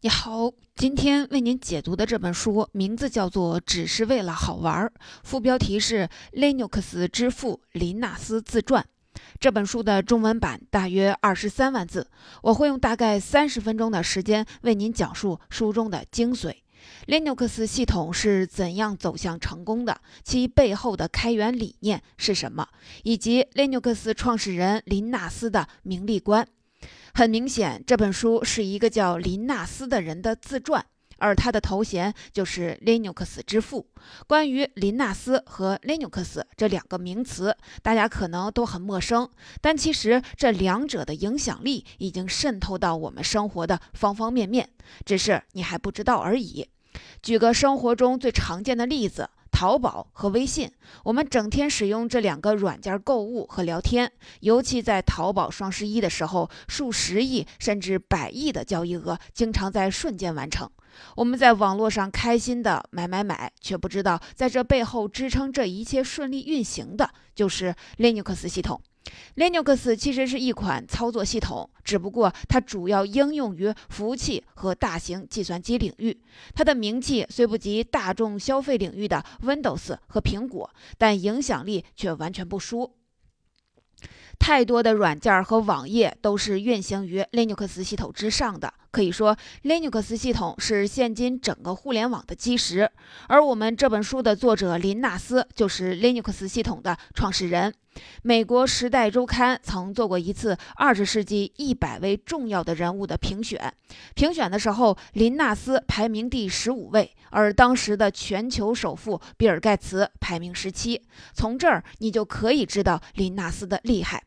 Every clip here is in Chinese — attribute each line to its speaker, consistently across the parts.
Speaker 1: 你好，今天为您解读的这本书名字叫做《只是为了好玩》，副标题是 “Linux 之父林纳斯自传”。这本书的中文版大约二十三万字，我会用大概三十分钟的时间为您讲述书中的精髓。Linux 系统是怎样走向成功的？其背后的开源理念是什么？以及 Linux 创始人林纳斯的名利观。很明显，这本书是一个叫林纳斯的人的自传，而他的头衔就是 Linux 之父。关于林纳斯和 Linux 这两个名词，大家可能都很陌生，但其实这两者的影响力已经渗透到我们生活的方方面面，只是你还不知道而已。举个生活中最常见的例子。淘宝和微信，我们整天使用这两个软件购物和聊天，尤其在淘宝双十一的时候，数十亿甚至百亿的交易额经常在瞬间完成。我们在网络上开心的买买买，却不知道在这背后支撑这一切顺利运行的，就是 Linux 系统。Linux 其实是一款操作系统，只不过它主要应用于服务器和大型计算机领域。它的名气虽不及大众消费领域的 Windows 和苹果，但影响力却完全不输。太多的软件和网页都是运行于 Linux 系统之上的。可以说，Linux 系统是现今整个互联网的基石。而我们这本书的作者林纳斯就是 Linux 系统的创始人。美国《时代周刊》曾做过一次二十世纪一百位重要的人物的评选，评选的时候，林纳斯排名第十五位，而当时的全球首富比尔盖茨排名十七。从这儿你就可以知道林纳斯的厉害。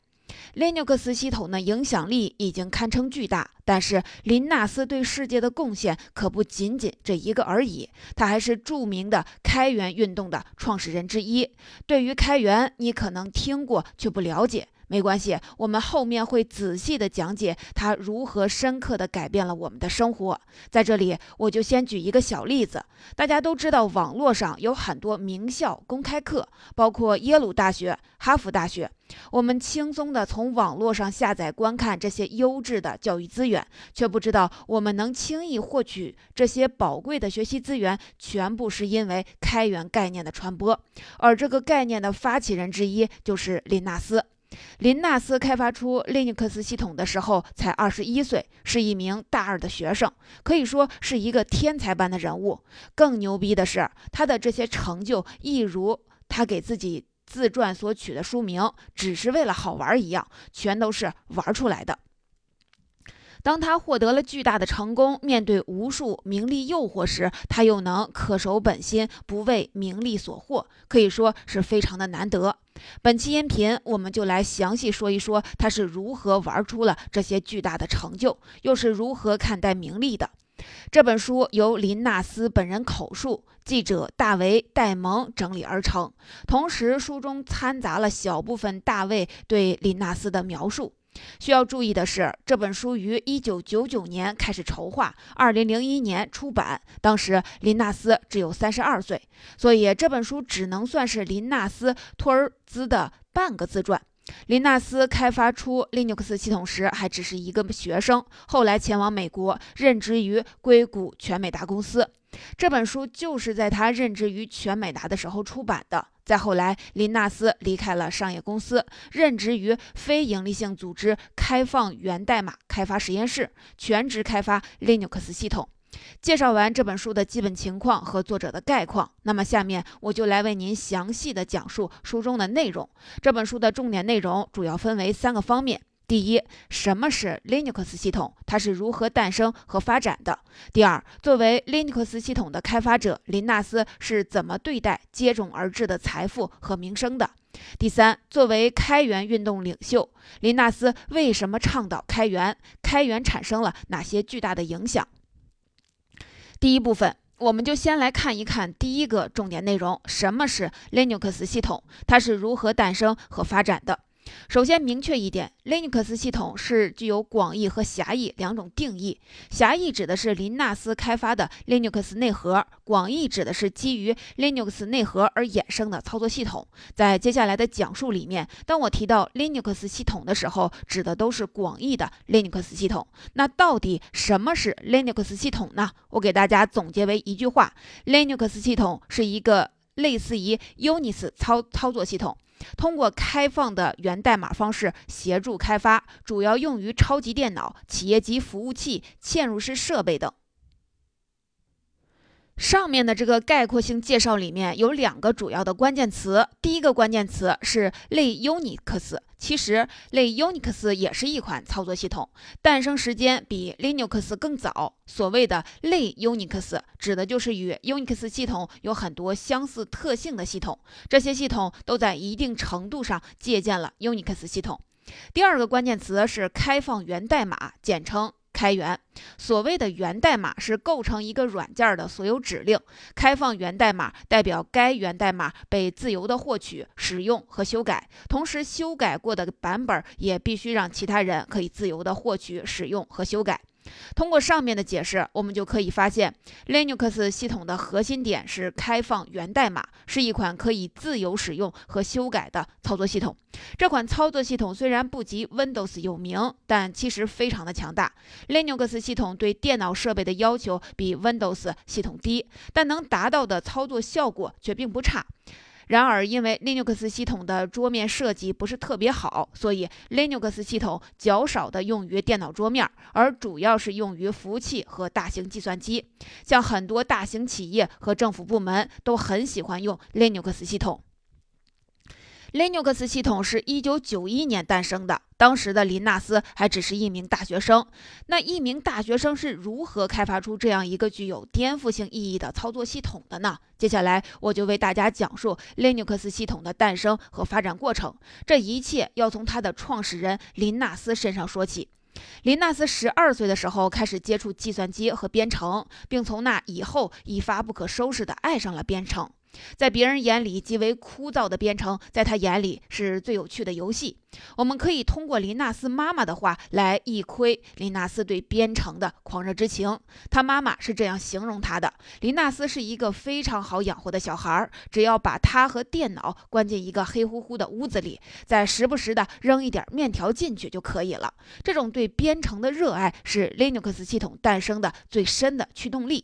Speaker 1: Linux 系统呢影响力已经堪称巨大，但是林纳斯对世界的贡献可不仅仅这一个而已。他还是著名的开源运动的创始人之一。对于开源，你可能听过却不了解。没关系，我们后面会仔细的讲解它如何深刻的改变了我们的生活。在这里，我就先举一个小例子。大家都知道，网络上有很多名校公开课，包括耶鲁大学、哈佛大学。我们轻松的从网络上下载观看这些优质的教育资源，却不知道我们能轻易获取这些宝贵的学习资源，全部是因为开源概念的传播。而这个概念的发起人之一就是林纳斯。林纳斯开发出 Linux 系统的时候才二十一岁，是一名大二的学生，可以说是一个天才般的人物。更牛逼的是，他的这些成就一如他给自己自传所取的书名“只是为了好玩”一样，全都是玩出来的。当他获得了巨大的成功，面对无数名利诱惑时，他又能恪守本心，不为名利所惑，可以说是非常的难得。本期音频，我们就来详细说一说他是如何玩出了这些巨大的成就，又是如何看待名利的。这本书由林纳斯本人口述，记者大卫·戴蒙整理而成，同时书中掺杂了小部分大卫对林纳斯的描述。需要注意的是，这本书于1999年开始筹划，2001年出版。当时林纳斯只有32岁，所以这本书只能算是林纳斯托尔兹的半个自传。林纳斯开发出 Linux 系统时还只是一个学生，后来前往美国任职于硅谷全美达公司。这本书就是在他任职于全美达的时候出版的。再后来，林纳斯离开了商业公司，任职于非营利性组织开放源代码开发实验室，全职开发 Linux 系统。介绍完这本书的基本情况和作者的概况，那么下面我就来为您详细的讲述书中的内容。这本书的重点内容主要分为三个方面。第一，什么是 Linux 系统？它是如何诞生和发展的？第二，作为 Linux 系统的开发者，林纳斯是怎么对待接踵而至的财富和名声的？第三，作为开源运动领袖，林纳斯为什么倡导开源？开源产生了哪些巨大的影响？第一部分，我们就先来看一看第一个重点内容：什么是 Linux 系统？它是如何诞生和发展的？首先明确一点，Linux 系统是具有广义和狭义两种定义。狭义指的是林纳斯开发的 Linux 内核，广义指的是基于 Linux 内核而衍生的操作系统。在接下来的讲述里面，当我提到 Linux 系统的时候，指的都是广义的 Linux 系统。那到底什么是 Linux 系统呢？我给大家总结为一句话：Linux 系统是一个类似于 Unix 操操作系统。通过开放的源代码方式协助开发，主要用于超级电脑、企业级服务器、嵌入式设备等。上面的这个概括性介绍里面有两个主要的关键词，第一个关键词是类 Unix。其实，类 Unix 也是一款操作系统，诞生时间比 Linux 更早。所谓的类 Unix，指的就是与 Unix 系统有很多相似特性的系统，这些系统都在一定程度上借鉴了 Unix 系统。第二个关键词是开放源代码，简称。开源，所谓的源代码是构成一个软件的所有指令。开放源代码代表该源代码被自由的获取、使用和修改，同时修改过的版本也必须让其他人可以自由的获取、使用和修改。通过上面的解释，我们就可以发现，Linux 系统的核心点是开放源代码，是一款可以自由使用和修改的操作系统。这款操作系统虽然不及 Windows 有名，但其实非常的强大。Linux 系统对电脑设备的要求比 Windows 系统低，但能达到的操作效果却并不差。然而，因为 Linux 系统的桌面设计不是特别好，所以 Linux 系统较少的用于电脑桌面，而主要是用于服务器和大型计算机。像很多大型企业和政府部门都很喜欢用 Linux 系统。Linux 系统是一九九一年诞生的，当时的林纳斯还只是一名大学生。那一名大学生是如何开发出这样一个具有颠覆性意义的操作系统的呢？接下来我就为大家讲述 Linux 系统的诞生和发展过程。这一切要从它的创始人林纳斯身上说起。林纳斯十二岁的时候开始接触计算机和编程，并从那以后一发不可收拾地爱上了编程。在别人眼里极为枯燥的编程，在他眼里是最有趣的游戏。我们可以通过林纳斯妈妈的话来一窥林纳斯对编程的狂热之情。他妈妈是这样形容他的：林纳斯是一个非常好养活的小孩儿，只要把他和电脑关进一个黑乎乎的屋子里，再时不时的扔一点面条进去就可以了。这种对编程的热爱是 Linux 系统诞生的最深的驱动力。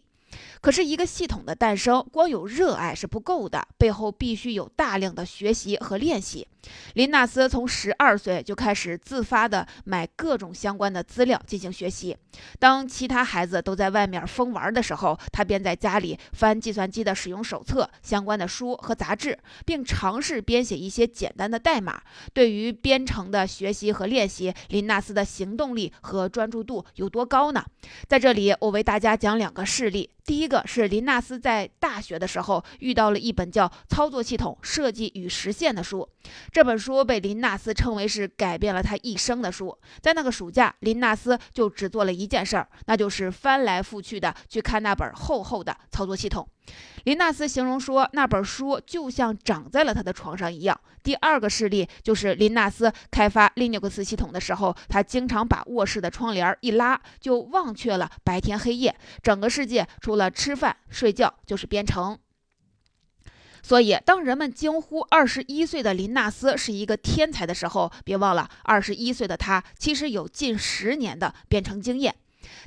Speaker 1: 可是，一个系统的诞生，光有热爱是不够的，背后必须有大量的学习和练习。林纳斯从十二岁就开始自发地买各种相关的资料进行学习。当其他孩子都在外面疯玩的时候，他便在家里翻计算机的使用手册、相关的书和杂志，并尝试编写一些简单的代码。对于编程的学习和练习，林纳斯的行动力和专注度有多高呢？在这里，我为大家讲两个事例。第一一个是林纳斯在大学的时候遇到了一本叫《操作系统设计与实现》的书。这本书被林纳斯称为是改变了他一生的书。在那个暑假，林纳斯就只做了一件事儿，那就是翻来覆去的去看那本厚厚的操作系统。林纳斯形容说，那本书就像长在了他的床上一样。第二个事例就是林纳斯开发 Linux 系统的时候，他经常把卧室的窗帘一拉，就忘却了白天黑夜，整个世界除了吃饭睡觉就是编程。所以，当人们惊呼二十一岁的林纳斯是一个天才的时候，别忘了，二十一岁的他其实有近十年的编程经验。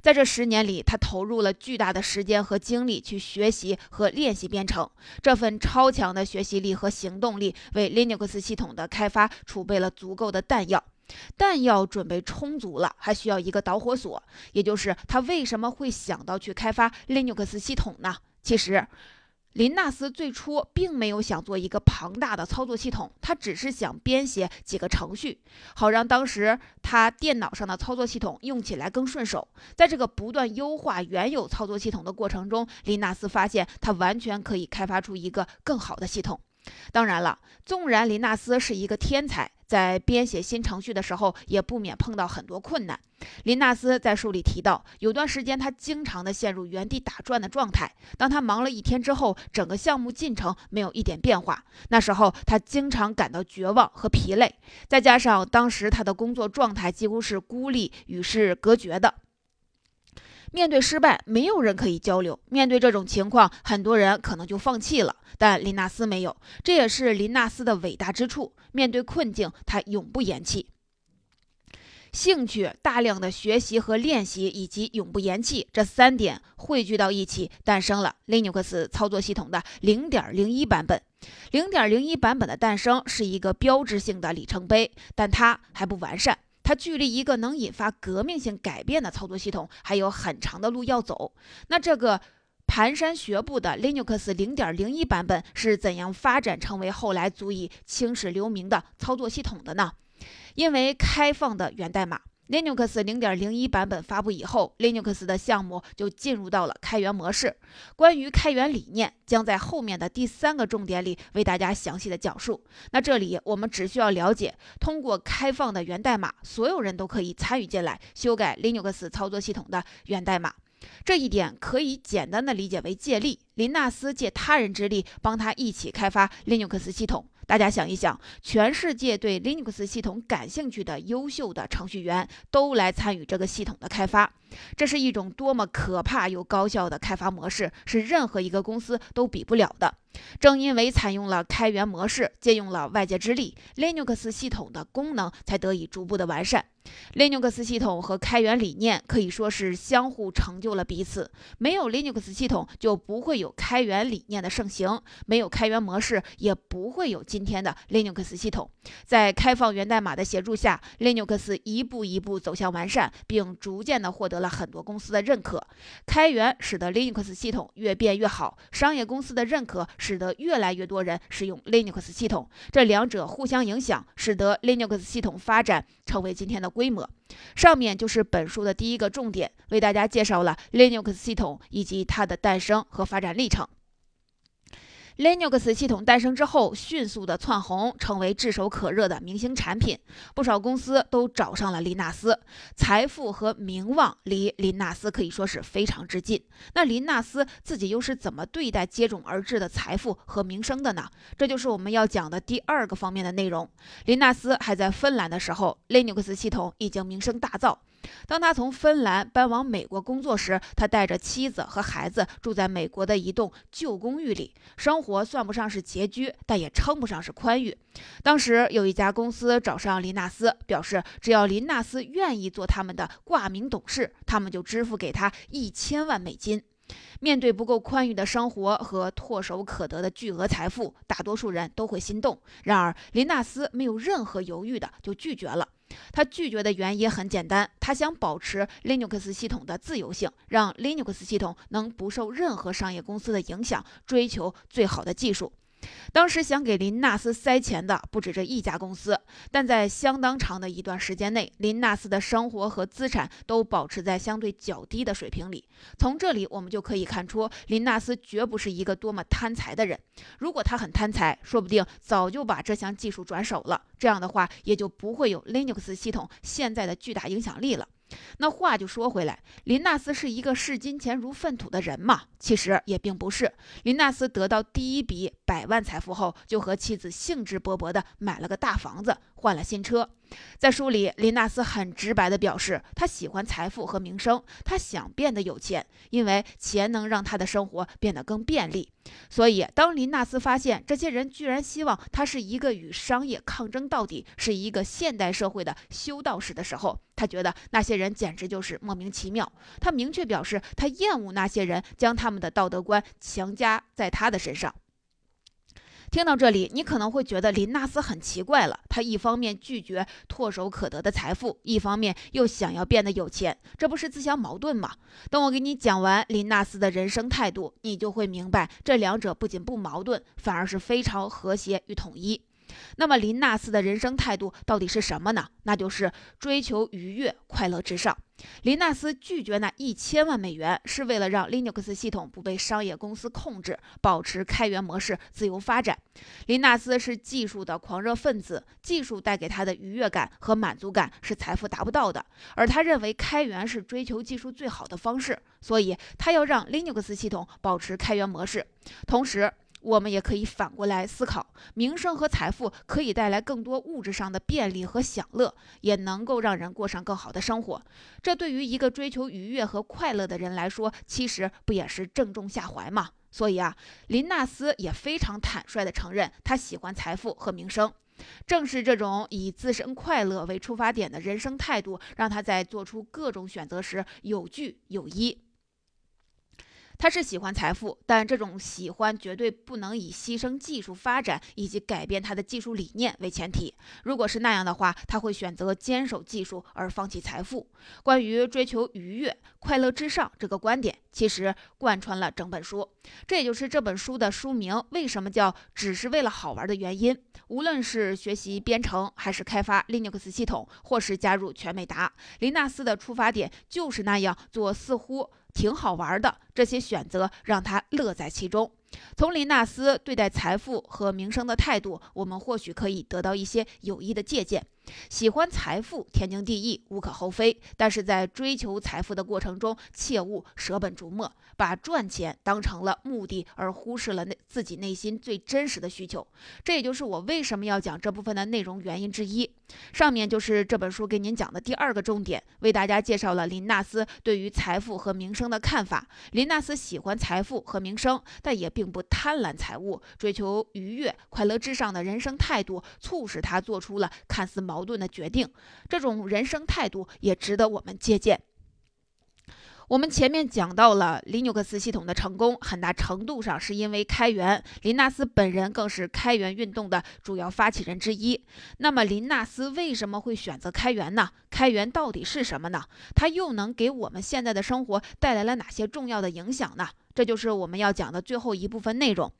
Speaker 1: 在这十年里，他投入了巨大的时间和精力去学习和练习编程。这份超强的学习力和行动力，为 Linux 系统的开发储备了足够的弹药。弹药准备充足了，还需要一个导火索，也就是他为什么会想到去开发 Linux 系统呢？其实。林纳斯最初并没有想做一个庞大的操作系统，他只是想编写几个程序，好让当时他电脑上的操作系统用起来更顺手。在这个不断优化原有操作系统的过程中，林纳斯发现他完全可以开发出一个更好的系统。当然了，纵然林纳斯是一个天才。在编写新程序的时候，也不免碰到很多困难。林纳斯在书里提到，有段时间他经常的陷入原地打转的状态。当他忙了一天之后，整个项目进程没有一点变化，那时候他经常感到绝望和疲累。再加上当时他的工作状态几乎是孤立与世隔绝的。面对失败，没有人可以交流。面对这种情况，很多人可能就放弃了。但林纳斯没有，这也是林纳斯的伟大之处。面对困境，他永不言弃。兴趣、大量的学习和练习，以及永不言弃这三点汇聚到一起，诞生了 Linux 操作系统的0.01版本。0.01版本的诞生是一个标志性的里程碑，但它还不完善。它距离一个能引发革命性改变的操作系统还有很长的路要走。那这个蹒跚学步的 Linux 0.01版本是怎样发展成为后来足以青史留名的操作系统的呢？因为开放的源代码。Linux 0.01版本发布以后，Linux 的项目就进入到了开源模式。关于开源理念，将在后面的第三个重点里为大家详细的讲述。那这里我们只需要了解，通过开放的源代码，所有人都可以参与进来修改 Linux 操作系统的源代码。这一点可以简单的理解为借力，林纳斯借他人之力，帮他一起开发 Linux 系统。大家想一想，全世界对 Linux 系统感兴趣的优秀的程序员都来参与这个系统的开发，这是一种多么可怕又高效的开发模式，是任何一个公司都比不了的。正因为采用了开源模式，借用了外界之力，Linux 系统的功能才得以逐步的完善。Linux 系统和开源理念可以说是相互成就了彼此。没有 Linux 系统，就不会有开源理念的盛行；没有开源模式，也不会有今天的 Linux 系统。在开放源代码的协助下，Linux 一步一步走向完善，并逐渐的获得了很多公司的认可。开源使得 Linux 系统越变越好，商业公司的认可使得越来越多人使用 Linux 系统。这两者互相影响，使得 Linux 系统发展成为今天的。规模，上面就是本书的第一个重点，为大家介绍了 Linux 系统以及它的诞生和发展历程。Linux 系统诞生之后，迅速的窜红，成为炙手可热的明星产品。不少公司都找上了林纳斯，财富和名望离林纳斯可以说是非常之近。那林纳斯自己又是怎么对待接踵而至的财富和名声的呢？这就是我们要讲的第二个方面的内容。林纳斯还在芬兰的时候，Linux 系统已经名声大噪。当他从芬兰搬往美国工作时，他带着妻子和孩子住在美国的一栋旧公寓里，生活算不上是拮据，但也称不上是宽裕。当时有一家公司找上林纳斯，表示只要林纳斯愿意做他们的挂名董事，他们就支付给他一千万美金。面对不够宽裕的生活和唾手可得的巨额财富，大多数人都会心动。然而，林纳斯没有任何犹豫的就拒绝了。他拒绝的原因很简单，他想保持 Linux 系统的自由性，让 Linux 系统能不受任何商业公司的影响，追求最好的技术。当时想给林纳斯塞钱的不止这一家公司，但在相当长的一段时间内，林纳斯的生活和资产都保持在相对较低的水平里。从这里我们就可以看出，林纳斯绝不是一个多么贪财的人。如果他很贪财，说不定早就把这项技术转手了。这样的话，也就不会有 Linux 系统现在的巨大影响力了。那话就说回来，林纳斯是一个视金钱如粪土的人吗？其实也并不是。林纳斯得到第一笔百万财富后，就和妻子兴致勃勃地买了个大房子，换了新车。在书里，林纳斯很直白地表示，他喜欢财富和名声，他想变得有钱，因为钱能让他的生活变得更便利。所以，当林纳斯发现这些人居然希望他是一个与商业抗争到底，是一个现代社会的修道士的时候，他觉得那些人简直就是莫名其妙。他明确表示，他厌恶那些人将他们的道德观强加在他的身上。听到这里，你可能会觉得林纳斯很奇怪了。他一方面拒绝唾手可得的财富，一方面又想要变得有钱，这不是自相矛盾吗？等我给你讲完林纳斯的人生态度，你就会明白，这两者不仅不矛盾，反而是非常和谐与统一。那么林纳斯的人生态度到底是什么呢？那就是追求愉悦、快乐至上。林纳斯拒绝那一千万美元，是为了让 Linux 系统不被商业公司控制，保持开源模式自由发展。林纳斯是技术的狂热分子，技术带给他的愉悦感和满足感是财富达不到的，而他认为开源是追求技术最好的方式，所以他要让 Linux 系统保持开源模式，同时。我们也可以反过来思考，名声和财富可以带来更多物质上的便利和享乐，也能够让人过上更好的生活。这对于一个追求愉悦和快乐的人来说，其实不也是正中下怀吗？所以啊，林纳斯也非常坦率地承认，他喜欢财富和名声。正是这种以自身快乐为出发点的人生态度，让他在做出各种选择时有据有依。他是喜欢财富，但这种喜欢绝对不能以牺牲技术发展以及改变他的技术理念为前提。如果是那样的话，他会选择坚守技术而放弃财富。关于追求愉悦、快乐至上这个观点，其实贯穿了整本书。这也就是这本书的书名为什么叫“只是为了好玩”的原因。无论是学习编程，还是开发 Linux 系统，或是加入全美达，林纳斯的出发点就是那样做，似乎。挺好玩的，这些选择让他乐在其中。从林纳斯对待财富和名声的态度，我们或许可以得到一些有益的借鉴。喜欢财富，天经地义，无可厚非。但是在追求财富的过程中，切勿舍本逐末，把赚钱当成了目的，而忽视了内自己内心最真实的需求。这也就是我为什么要讲这部分的内容原因之一。上面就是这本书给您讲的第二个重点，为大家介绍了林纳斯对于财富和名声的看法。林纳斯喜欢财富和名声，但也并不贪婪财物，追求愉悦、快乐至上的人生态度，促使他做出了看似矛盾的决定。这种人生态度也值得我们借鉴。我们前面讲到了林纽克斯系统的成功，很大程度上是因为开源。林纳斯本人更是开源运动的主要发起人之一。那么，林纳斯为什么会选择开源呢？开源到底是什么呢？它又能给我们现在的生活带来了哪些重要的影响呢？这就是我们要讲的最后一部分内容。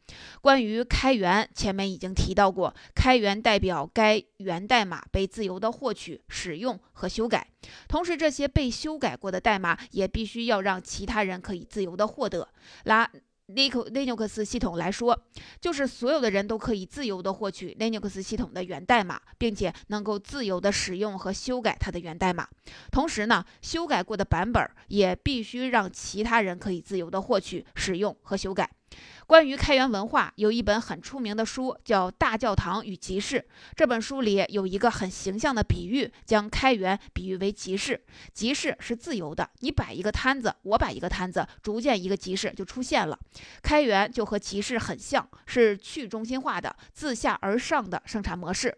Speaker 1: 关于开源，前面已经提到过，开源代表该源代码被自由的获取、使用和修改，同时这些被修改过的代码也必须要让其他人可以自由的获得。拉。Linux 系统来说，就是所有的人都可以自由的获取 Linux 系统的源代码，并且能够自由的使用和修改它的源代码。同时呢，修改过的版本也必须让其他人可以自由的获取、使用和修改。关于开源文化，有一本很出名的书叫《大教堂与集市》。这本书里有一个很形象的比喻，将开源比喻为集市。集市是自由的，你摆一个摊子，我摆一个摊子，逐渐一个集市就出现了。开源就和集市很像，是去中心化的、自下而上的生产模式。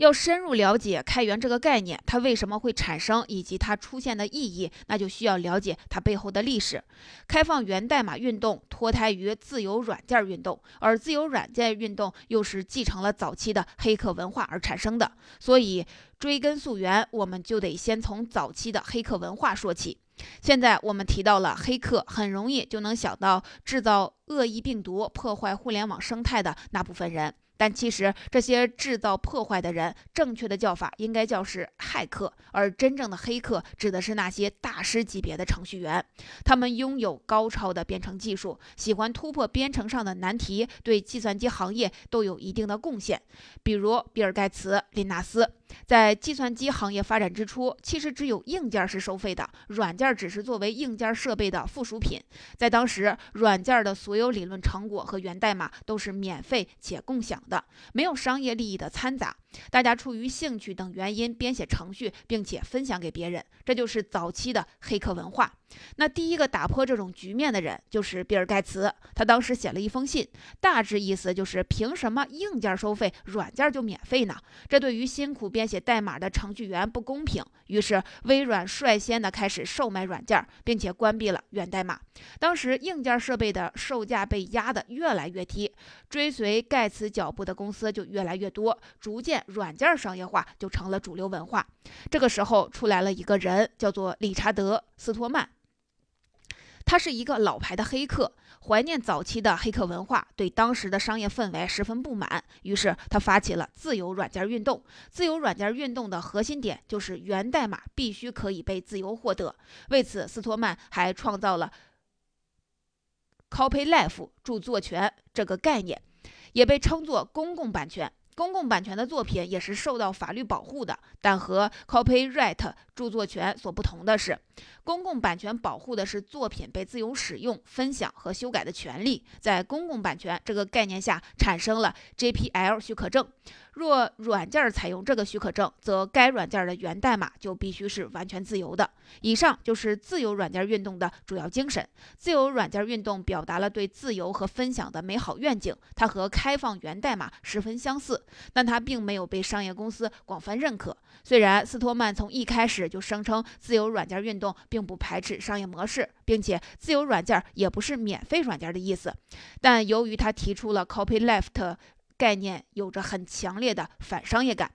Speaker 1: 要深入了解开源这个概念，它为什么会产生，以及它出现的意义，那就需要了解它背后的历史。开放源代码运动脱胎于自由软件运动，而自由软件运动又是继承了早期的黑客文化而产生的。所以追根溯源，我们就得先从早期的黑客文化说起。现在我们提到了黑客，很容易就能想到制造恶意病毒、破坏互联网生态的那部分人。但其实，这些制造破坏的人，正确的叫法应该叫是骇客，而真正的黑客指的是那些大师级别的程序员。他们拥有高超的编程技术，喜欢突破编程上的难题，对计算机行业都有一定的贡献。比如比尔·盖茨、林纳斯。在计算机行业发展之初，其实只有硬件是收费的，软件只是作为硬件设备的附属品。在当时，软件的所有理论成果和源代码都是免费且共享的，没有商业利益的掺杂。大家出于兴趣等原因编写程序，并且分享给别人，这就是早期的黑客文化。那第一个打破这种局面的人就是比尔·盖茨。他当时写了一封信，大致意思就是：凭什么硬件收费，软件就免费呢？这对于辛苦编写代码的程序员不公平。于是，微软率先的开始售卖软件，并且关闭了源代码。当时，硬件设备的售价被压得越来越低，追随盖茨脚步的公司就越来越多，逐渐。软件商业化就成了主流文化。这个时候出来了一个人，叫做理查德·斯托曼。他是一个老牌的黑客，怀念早期的黑客文化，对当时的商业氛围十分不满。于是他发起了自由软件运动。自由软件运动的核心点就是源代码必须可以被自由获得。为此，斯托曼还创造了 “copyleft” 著作权这个概念，也被称作公共版权。公共版权的作品也是受到法律保护的，但和 copyright 著作权所不同的是，公共版权保护的是作品被自由使用、分享和修改的权利。在公共版权这个概念下，产生了 JPL 许可证。若软件采用这个许可证，则该软件的源代码就必须是完全自由的。以上就是自由软件运动的主要精神。自由软件运动表达了对自由和分享的美好愿景，它和开放源代码十分相似，但它并没有被商业公司广泛认可。虽然斯托曼从一开始就声称自由软件运动并不排斥商业模式，并且自由软件也不是免费软件的意思，但由于他提出了 copyleft。概念有着很强烈的反商业感。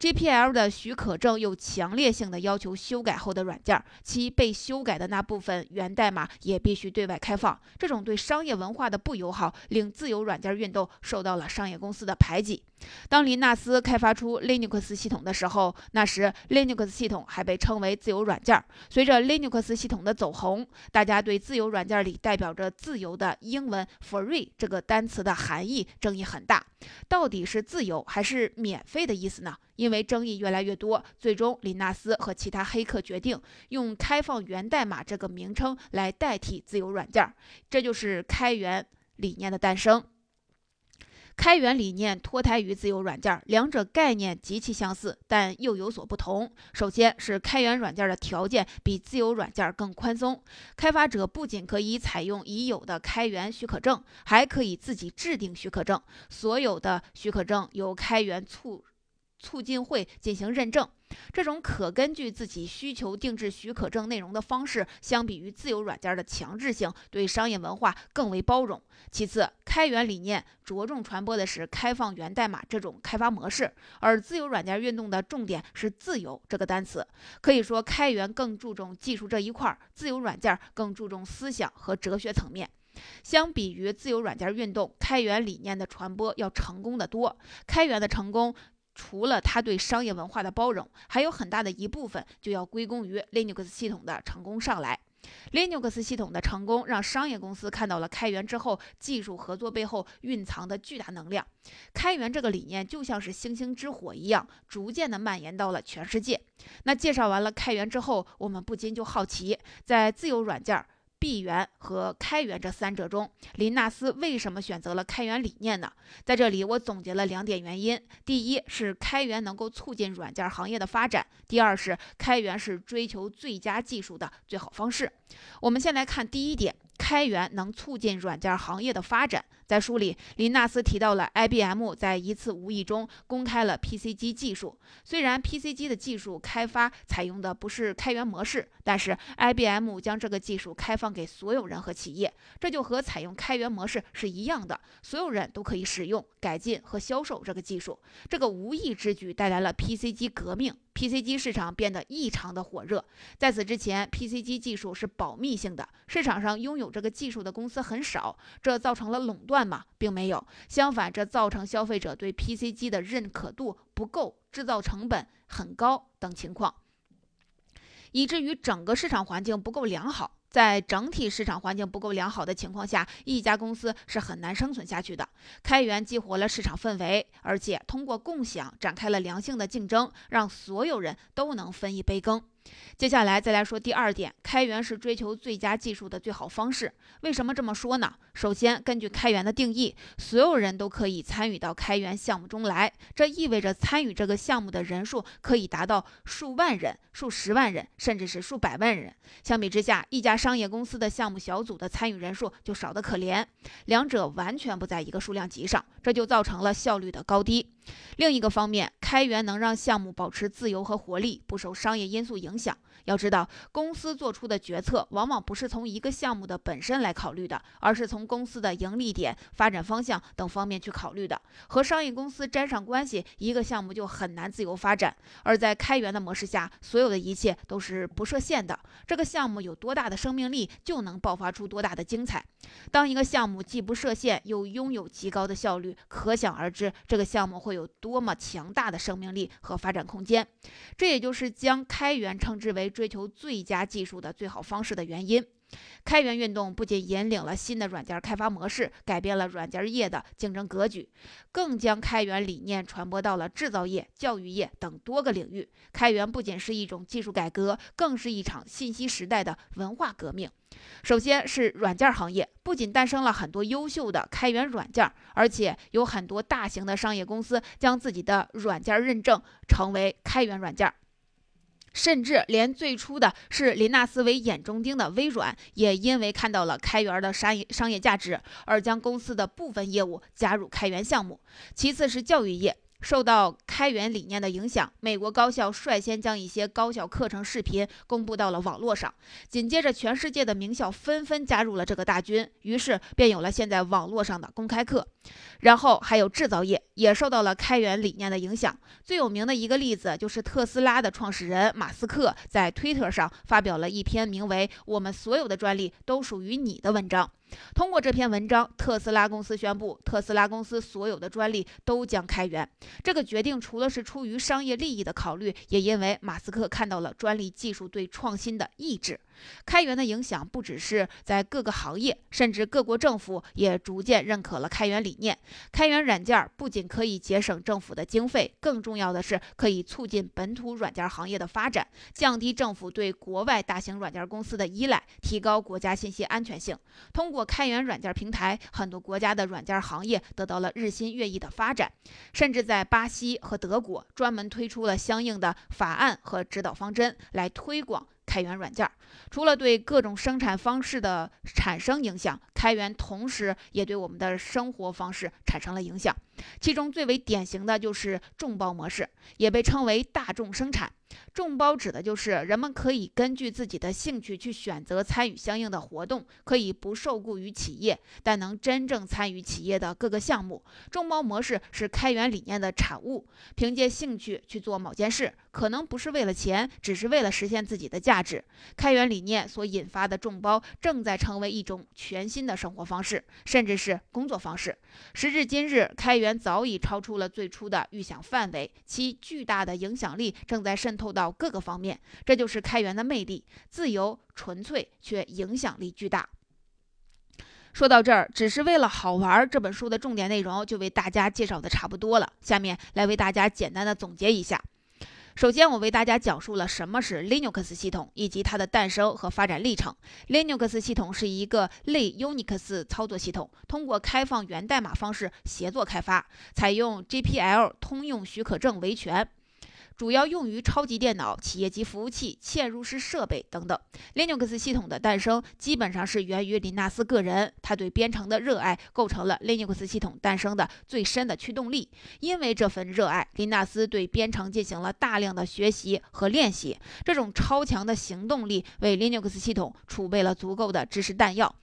Speaker 1: GPL 的许可证又强烈性的要求修改后的软件，其被修改的那部分源代码也必须对外开放。这种对商业文化的不友好，令自由软件运动受到了商业公司的排挤。当林纳斯开发出 Linux 系统的时候，那时 Linux 系统还被称为自由软件。随着 Linux 系统的走红，大家对自由软件里代表着自由的英文 free 这个单词的含义争议很大。到底是自由还是免费的意思呢？因为争议越来越多，最终林纳斯和其他黑客决定用“开放源代码”这个名称来代替自由软件，这就是开源理念的诞生。开源理念脱胎于自由软件，两者概念极其相似，但又有所不同。首先是开源软件的条件比自由软件更宽松，开发者不仅可以采用已有的开源许可证，还可以自己制定许可证，所有的许可证由开源促。促进会进行认证，这种可根据自己需求定制许可证内容的方式，相比于自由软件的强制性，对商业文化更为包容。其次，开源理念着重传播的是开放源代码这种开发模式，而自由软件运动的重点是“自由”这个单词。可以说，开源更注重技术这一块，自由软件更注重思想和哲学层面。相比于自由软件运动，开源理念的传播要成功的多。开源的成功。除了他对商业文化的包容，还有很大的一部分就要归功于 Linux 系统的成功上来。Linux 系统的成功让商业公司看到了开源之后技术合作背后蕴藏的巨大能量。开源这个理念就像是星星之火一样，逐渐的蔓延到了全世界。那介绍完了开源之后，我们不禁就好奇，在自由软件儿。闭源和开源这三者中，林纳斯为什么选择了开源理念呢？在这里，我总结了两点原因：第一是开源能够促进软件行业的发展；第二是开源是追求最佳技术的最好方式。我们先来看第一点。开源能促进软件行业的发展。在书里，林纳斯提到了 IBM 在一次无意中公开了 PC 机技术。虽然 PC 机的技术开发采用的不是开源模式，但是 IBM 将这个技术开放给所有人和企业，这就和采用开源模式是一样的，所有人都可以使用、改进和销售这个技术。这个无意之举带来了 PC 机革命。PC 机市场变得异常的火热。在此之前，PC 机技术是保密性的，市场上拥有这个技术的公司很少，这造成了垄断吗？并没有。相反，这造成消费者对 PC 机的认可度不够，制造成本很高等情况，以至于整个市场环境不够良好。在整体市场环境不够良好的情况下，一家公司是很难生存下去的。开源激活了市场氛围，而且通过共享展开了良性的竞争，让所有人都能分一杯羹。接下来再来说第二点，开源是追求最佳技术的最好方式。为什么这么说呢？首先，根据开源的定义，所有人都可以参与到开源项目中来，这意味着参与这个项目的人数可以达到数万人、数十万人，甚至是数百万人。相比之下，一家商业公司的项目小组的参与人数就少得可怜，两者完全不在一个数量级上，这就造成了效率的高低。另一个方面，开源能让项目保持自由和活力，不受商业因素影响。要知道，公司做出的决策往往不是从一个项目的本身来考虑的，而是从公司的盈利点、发展方向等方面去考虑的。和商业公司沾上关系，一个项目就很难自由发展。而在开源的模式下，所有的一切都是不设限的。这个项目有多大的生命力，就能爆发出多大的精彩。当一个项目既不设限，又拥有极高的效率，可想而知，这个项目会有多么强大的生命力和发展空间。这也就是将开源称之为追求最佳技术的最好方式的原因。开源运动不仅引领了新的软件开发模式，改变了软件业的竞争格局，更将开源理念传播到了制造业、教育业等多个领域。开源不仅是一种技术改革，更是一场信息时代的文化革命。首先是软件行业，不仅诞生了很多优秀的开源软件，而且有很多大型的商业公司将自己的软件认证成为开源软件。甚至连最初的是林纳斯为眼中钉的微软，也因为看到了开源的商业商业价值，而将公司的部分业务加入开源项目。其次是教育业。受到开源理念的影响，美国高校率先将一些高校课程视频公布到了网络上。紧接着，全世界的名校纷纷加入了这个大军，于是便有了现在网络上的公开课。然后还有制造业也受到了开源理念的影响。最有名的一个例子就是特斯拉的创始人马斯克在推特上发表了一篇名为《我们所有的专利都属于你》的文章。通过这篇文章，特斯拉公司宣布，特斯拉公司所有的专利都将开源。这个决定除了是出于商业利益的考虑，也因为马斯克看到了专利技术对创新的意志。开源的影响不只是在各个行业，甚至各国政府也逐渐认可了开源理念。开源软件不仅可以节省政府的经费，更重要的是可以促进本土软件行业的发展，降低政府对国外大型软件公司的依赖，提高国家信息安全性。通过开源软件平台，很多国家的软件行业得到了日新月异的发展，甚至在巴西和德国专门推出了相应的法案和指导方针来推广。开源软件除了对各种生产方式的产生影响，开源同时也对我们的生活方式产生了影响。其中最为典型的就是众包模式，也被称为大众生产。众包指的就是人们可以根据自己的兴趣去选择参与相应的活动，可以不受雇于企业，但能真正参与企业的各个项目。众包模式是开源理念的产物，凭借兴趣去做某件事，可能不是为了钱，只是为了实现自己的价值。开源理念所引发的众包正在成为一种全新的生活方式，甚至是工作方式。时至今日，开源早已超出了最初的预想范围，其巨大的影响力正在渗透到各个方面。这就是开源的魅力：自由、纯粹，却影响力巨大。说到这儿，只是为了好玩，这本书的重点内容就为大家介绍的差不多了。下面来为大家简单的总结一下。首先，我为大家讲述了什么是 Linux 系统以及它的诞生和发展历程。Linux 系统是一个类 Unix 操作系统，通过开放源代码方式协作开发，采用 GPL 通用许可证维权。主要用于超级电脑、企业级服务器、嵌入式设备等等。Linux 系统的诞生基本上是源于林纳斯个人，他对编程的热爱构成了 Linux 系统诞生的最深的驱动力。因为这份热爱，林纳斯对编程进行了大量的学习和练习。这种超强的行动力为 Linux 系统储备了足够的知识弹药。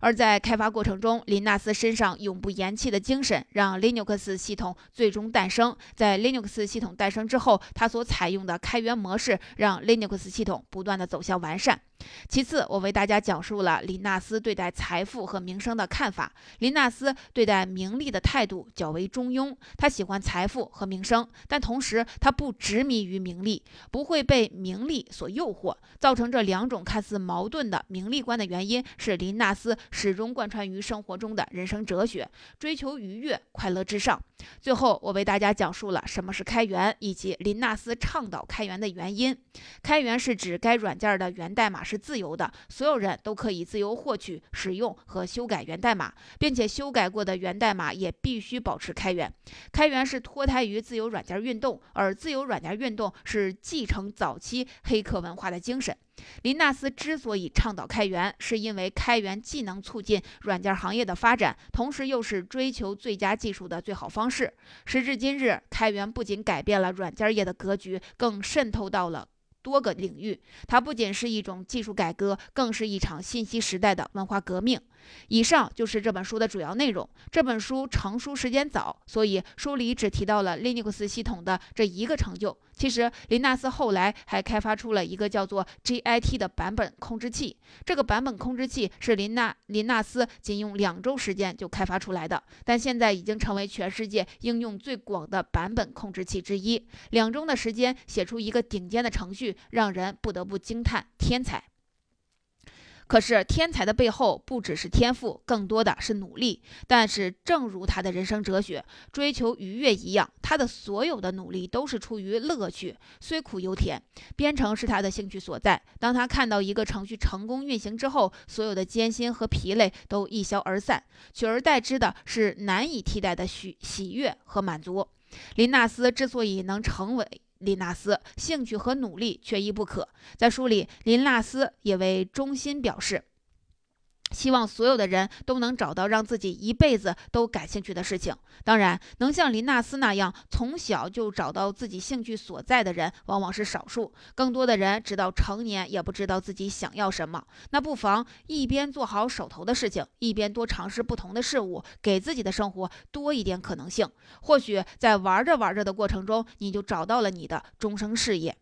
Speaker 1: 而在开发过程中，林纳斯身上永不言弃的精神，让 Linux 系统最终诞生。在 Linux 系统诞生之后，他所采用的开源模式，让 Linux 系统不断的走向完善。其次，我为大家讲述了林纳斯对待财富和名声的看法。林纳斯对待名利的态度较为中庸，他喜欢财富和名声，但同时他不执迷于名利，不会被名利所诱惑。造成这两种看似矛盾的名利观的原因是林纳斯始终贯穿于生活中的人生哲学：追求愉悦、快乐至上。最后，我为大家讲述了什么是开源，以及林纳斯倡导开源的原因。开源是指该软件的源代码是自由的，所有人都可以自由获取、使用和修改源代码，并且修改过的源代码也必须保持开源。开源是脱胎于自由软件运动，而自由软件运动是继承早期黑客文化的精神。林纳斯之所以倡导开源，是因为开源既能促进软件行业的发展，同时又是追求最佳技术的最好方式。时至今日，开源不仅改变了软件业的格局，更渗透到了。多个领域。它不仅是一种技术改革，更是一场信息时代的文化革命。以上就是这本书的主要内容。这本书成书时间早，所以书里只提到了 Linux 系统的这一个成就。其实，林纳斯后来还开发出了一个叫做 GIT 的版本控制器。这个版本控制器是林纳林纳斯仅用两周时间就开发出来的，但现在已经成为全世界应用最广的版本控制器之一。两周的时间写出一个顶尖的程序，让人不得不惊叹天才。可是天才的背后不只是天赋，更多的是努力。但是正如他的人生哲学“追求愉悦”一样，他的所有的努力都是出于乐趣，虽苦犹甜。编程是他的兴趣所在。当他看到一个程序成功运行之后，所有的艰辛和疲累都一消而散，取而代之的是难以替代的喜喜悦和满足。林纳斯之所以能成为。林纳斯兴趣和努力缺一不可。在书里，林纳斯也为中心表示。希望所有的人都能找到让自己一辈子都感兴趣的事情。当然，能像林纳斯那样从小就找到自己兴趣所在的人往往是少数。更多的人直到成年也不知道自己想要什么。那不妨一边做好手头的事情，一边多尝试不同的事物，给自己的生活多一点可能性。或许在玩着玩着的过程中，你就找到了你的终生事业。